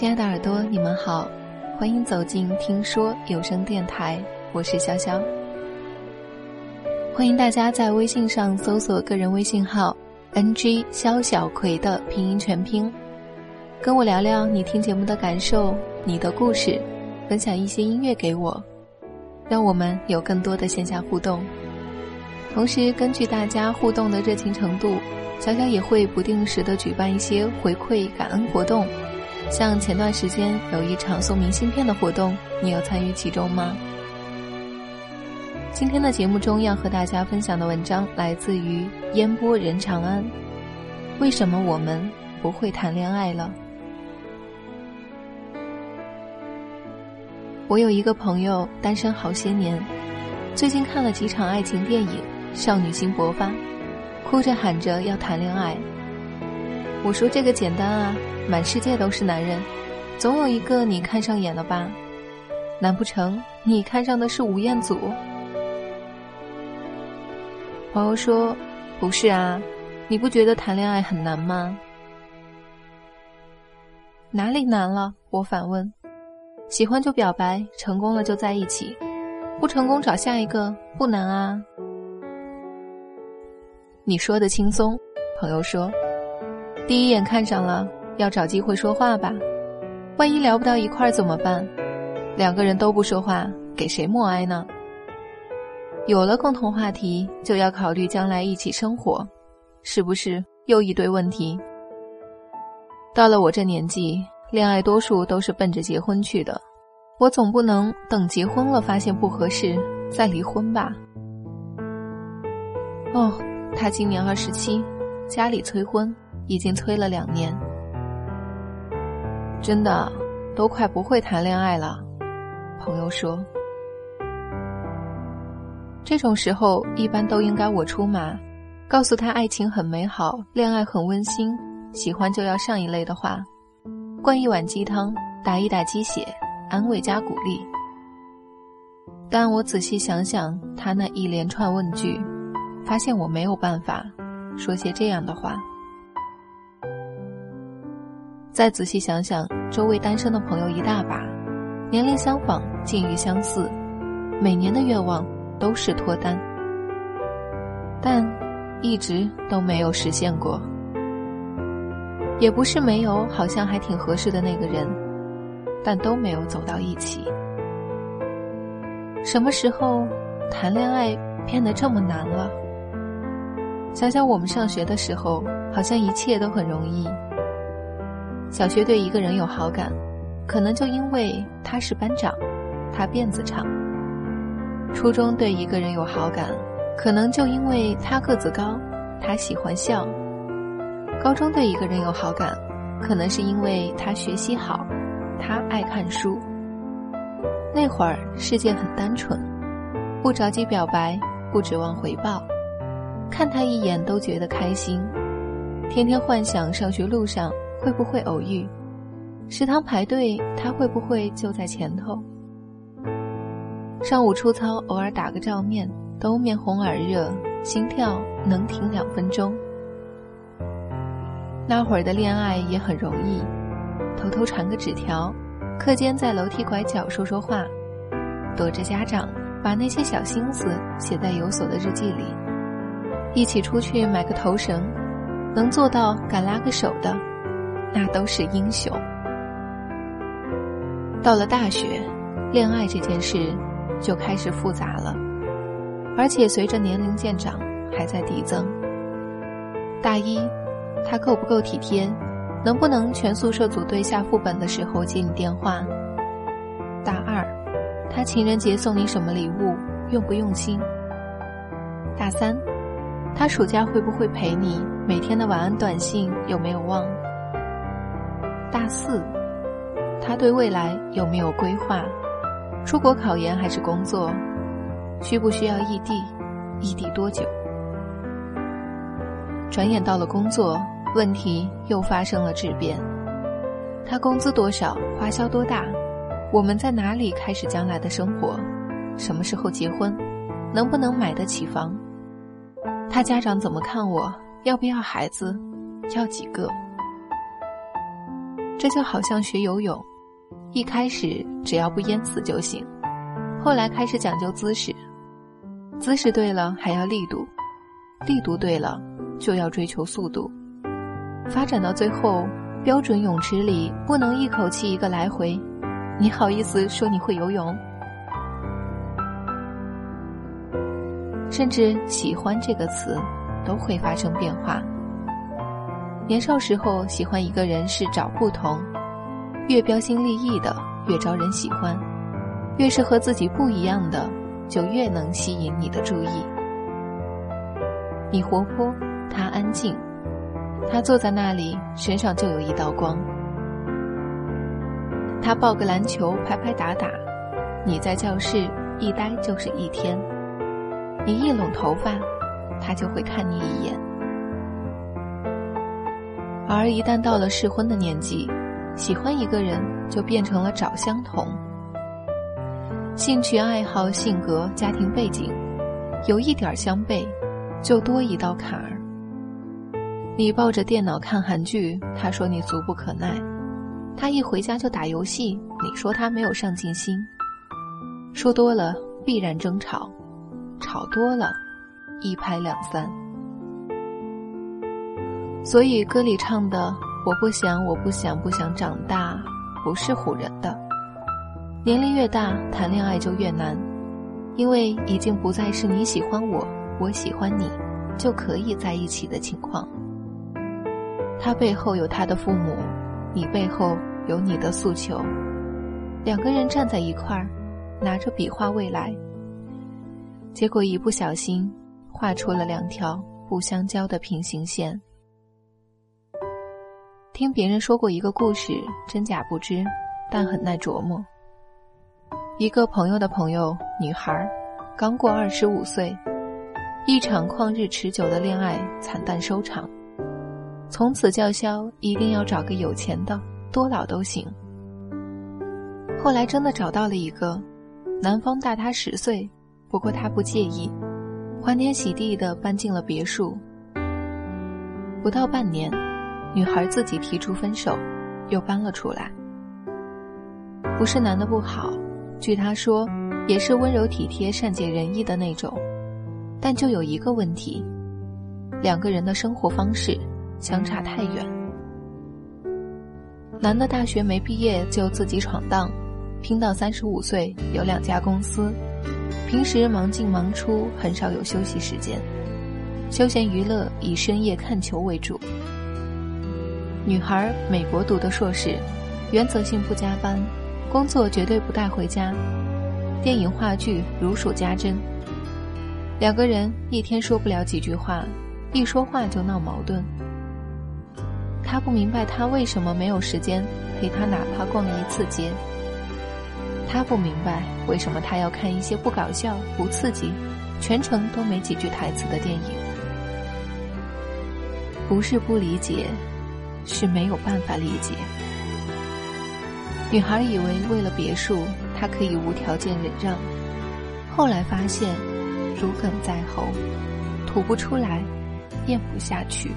亲爱的耳朵，你们好，欢迎走进听说有声电台，我是潇潇。欢迎大家在微信上搜索个人微信号 “ng 肖小葵”的拼音全拼，跟我聊聊你听节目的感受，你的故事，分享一些音乐给我，让我们有更多的线下互动。同时，根据大家互动的热情程度，小小也会不定时的举办一些回馈感恩活动。像前段时间有一场送明信片的活动，你有参与其中吗？今天的节目中要和大家分享的文章来自于烟波任长安。为什么我们不会谈恋爱了？我有一个朋友单身好些年，最近看了几场爱情电影，少女心勃发，哭着喊着要谈恋爱。我说这个简单啊，满世界都是男人，总有一个你看上眼了吧？难不成你看上的是吴彦祖？朋友说：“不是啊，你不觉得谈恋爱很难吗？”哪里难了？我反问。喜欢就表白，成功了就在一起，不成功找下一个不难啊。你说的轻松，朋友说。第一眼看上了，要找机会说话吧，万一聊不到一块儿怎么办？两个人都不说话，给谁默哀呢？有了共同话题，就要考虑将来一起生活，是不是又一堆问题？到了我这年纪，恋爱多数都是奔着结婚去的，我总不能等结婚了发现不合适再离婚吧？哦，他今年二十七，家里催婚，已经催了两年，真的都快不会谈恋爱了。朋友说。这种时候一般都应该我出马，告诉他爱情很美好，恋爱很温馨，喜欢就要上一类的话，灌一碗鸡汤，打一打鸡血，安慰加鼓励。但我仔细想想他那一连串问句，发现我没有办法说些这样的话。再仔细想想，周围单身的朋友一大把，年龄相仿，境遇相似，每年的愿望。都是脱单，但一直都没有实现过。也不是没有，好像还挺合适的那个人，但都没有走到一起。什么时候谈恋爱变得这么难了？想想我们上学的时候，好像一切都很容易。小学对一个人有好感，可能就因为他是班长，他辫子长。初中对一个人有好感，可能就因为他个子高，他喜欢笑；高中对一个人有好感，可能是因为他学习好，他爱看书。那会儿世界很单纯，不着急表白，不指望回报，看他一眼都觉得开心，天天幻想上学路上会不会偶遇，食堂排队他会不会就在前头。上午出操，偶尔打个照面，都面红耳热，心跳能停两分钟。那会儿的恋爱也很容易，偷偷传个纸条，课间在楼梯拐角说说话，躲着家长，把那些小心思写在有锁的日记里。一起出去买个头绳，能做到敢拉个手的，那都是英雄。到了大学，恋爱这件事。就开始复杂了，而且随着年龄渐长，还在递增。大一，他够不够体贴？能不能全宿舍组队下副本的时候接你电话？大二，他情人节送你什么礼物？用不用心？大三，他暑假会不会陪你？每天的晚安短信有没有忘？大四，他对未来有没有规划？出国考研还是工作？需不需要异地？异地多久？转眼到了工作，问题又发生了质变。他工资多少？花销多大？我们在哪里开始将来的生活？什么时候结婚？能不能买得起房？他家长怎么看我？要不要孩子？要几个？这就好像学游泳，一开始只要不淹死就行，后来开始讲究姿势，姿势对了还要力度，力度对了就要追求速度，发展到最后，标准泳池里不能一口气一个来回，你好意思说你会游泳？甚至“喜欢”这个词都会发生变化。年少时候喜欢一个人是找不同，越标新立异的越招人喜欢，越是和自己不一样的就越能吸引你的注意。你活泼，他安静，他坐在那里身上就有一道光。他抱个篮球拍拍打打，你在教室一待就是一天。你一拢头发，他就会看你一眼。而一旦到了适婚的年纪，喜欢一个人就变成了找相同。兴趣爱好、性格、家庭背景，有一点相悖，就多一道坎儿。你抱着电脑看韩剧，他说你俗不可耐；他一回家就打游戏，你说他没有上进心。说多了必然争吵，吵多了一拍两散。所以歌里唱的“我不想，我不想，不想长大”，不是唬人的。年龄越大，谈恋爱就越难，因为已经不再是你喜欢我，我喜欢你，就可以在一起的情况。他背后有他的父母，你背后有你的诉求，两个人站在一块儿，拿着笔画未来，结果一不小心画出了两条不相交的平行线。听别人说过一个故事，真假不知，但很耐琢磨。一个朋友的朋友，女孩，刚过二十五岁，一场旷日持久的恋爱惨淡收场，从此叫嚣一定要找个有钱的，多老都行。后来真的找到了一个，男方大她十岁，不过她不介意，欢天喜地的搬进了别墅。不到半年。女孩自己提出分手，又搬了出来。不是男的不好，据她说，也是温柔体贴、善解人意的那种。但就有一个问题，两个人的生活方式相差太远。男的大学没毕业就自己闯荡，拼到三十五岁有两家公司，平时忙进忙出，很少有休息时间，休闲娱乐以深夜看球为主。女孩美国读的硕士，原则性不加班，工作绝对不带回家，电影话剧如数家珍。两个人一天说不了几句话，一说话就闹矛盾。他不明白他为什么没有时间陪他哪怕逛一次街。他不明白为什么他要看一些不搞笑、不刺激、全程都没几句台词的电影。不是不理解。是没有办法理解。女孩以为为了别墅，她可以无条件忍让，后来发现如鲠在喉，吐不出来，咽不下去。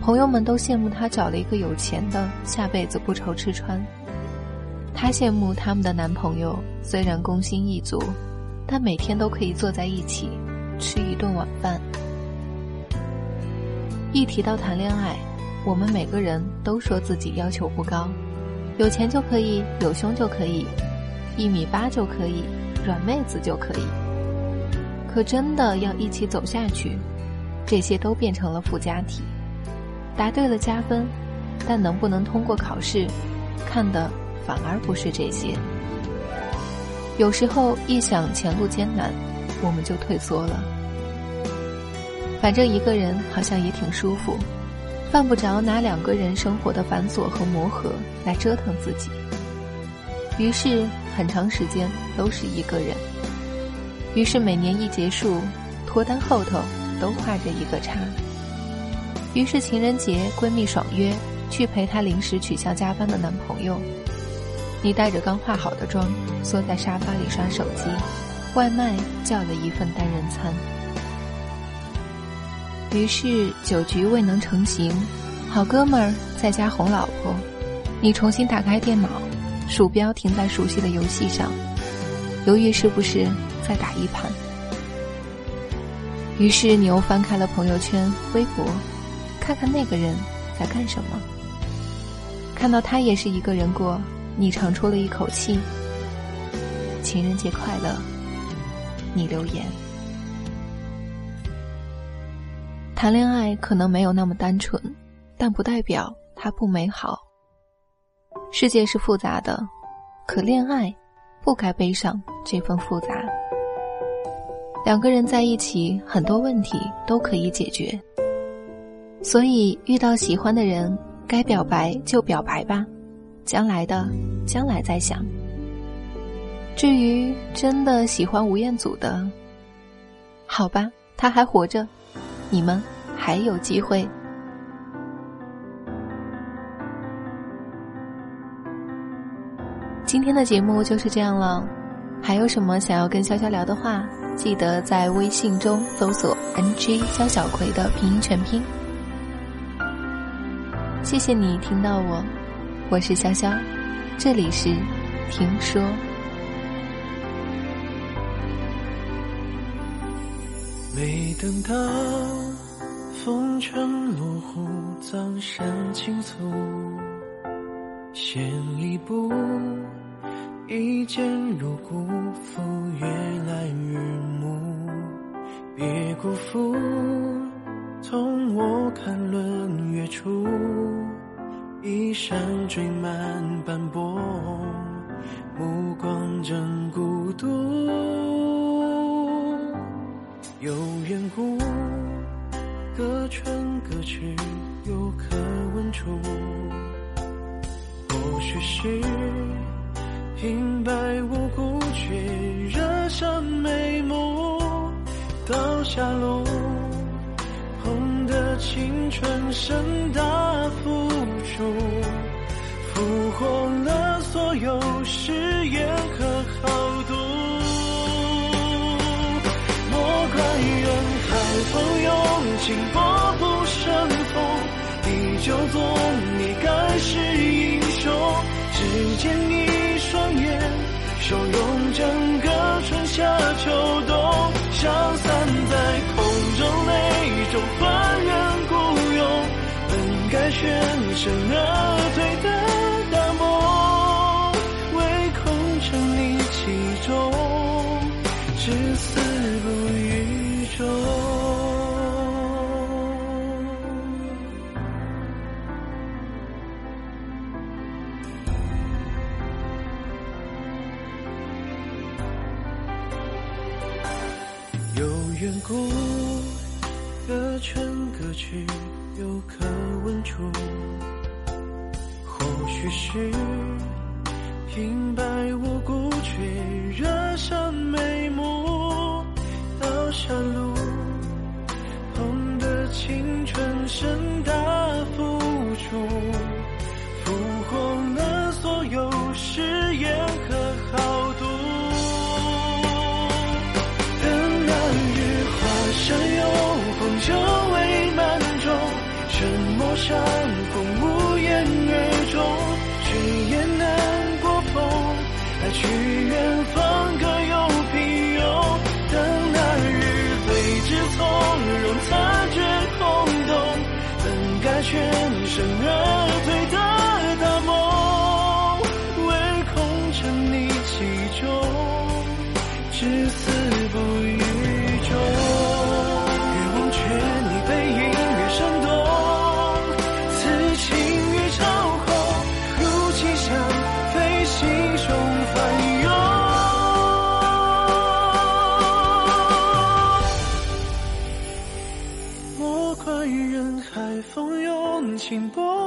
朋友们都羡慕她找了一个有钱的，下辈子不愁吃穿。她羡慕他们的男朋友，虽然工薪一族，但每天都可以坐在一起吃一顿晚饭。一提到谈恋爱，我们每个人都说自己要求不高，有钱就可以，有胸就可以，一米八就可以，软妹子就可以。可真的要一起走下去，这些都变成了附加题。答对了加分，但能不能通过考试，看的反而不是这些。有时候一想前路艰难，我们就退缩了。反正一个人好像也挺舒服，犯不着拿两个人生活的繁琐和磨合来折腾自己。于是很长时间都是一个人。于是每年一结束，脱单后头都画着一个叉。于是情人节闺蜜爽约去陪她临时取消加班的男朋友，你带着刚化好的妆，缩在沙发里刷手机，外卖叫了一份单人餐。于是酒局未能成行，好哥们儿在家哄老婆，你重新打开电脑，鼠标停在熟悉的游戏上，犹豫是不是再打一盘。于是你又翻开了朋友圈、微博，看看那个人在干什么。看到他也是一个人过，你长出了一口气。情人节快乐，你留言。谈恋爱可能没有那么单纯，但不代表它不美好。世界是复杂的，可恋爱不该背上这份复杂。两个人在一起，很多问题都可以解决。所以遇到喜欢的人，该表白就表白吧，将来的将来再想。至于真的喜欢吴彦祖的，好吧，他还活着，你们还有机会。今天的节目就是这样了，还有什么想要跟潇潇聊的话？记得在微信中搜索 “ng 肖小葵”的拼音全拼。谢谢你听到我，我是潇潇，这里是听说。没等到风尘落户，葬山青簇，先一步。一见如故，赴月来日暮，别辜负同我看轮月出，衣衫缀满斑驳，目光正孤独，有缘故，隔春隔去，又可问处，或许是。平白无故却惹上眉目，到下路，红的青春盛大就做你该是英雄，只见你。双眼，收容整个春夏秋冬，消散在空中，泪中还原孤勇，本该全身而退远古的春歌曲，有可问处。或许是平白无故，却惹上眉目。到山路，红的青春盛大默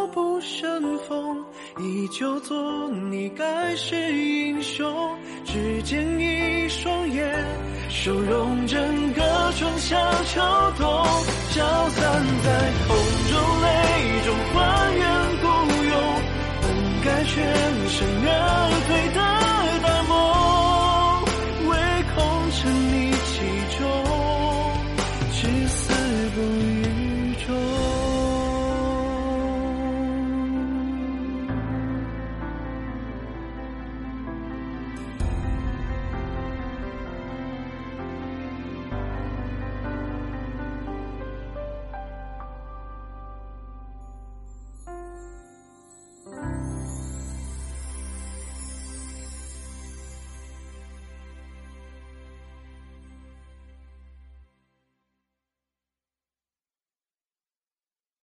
不胜风，依旧做你盖世英雄。只见一双眼，收容整个春夏秋冬，消散在风中泪中，还原孤勇，本该全身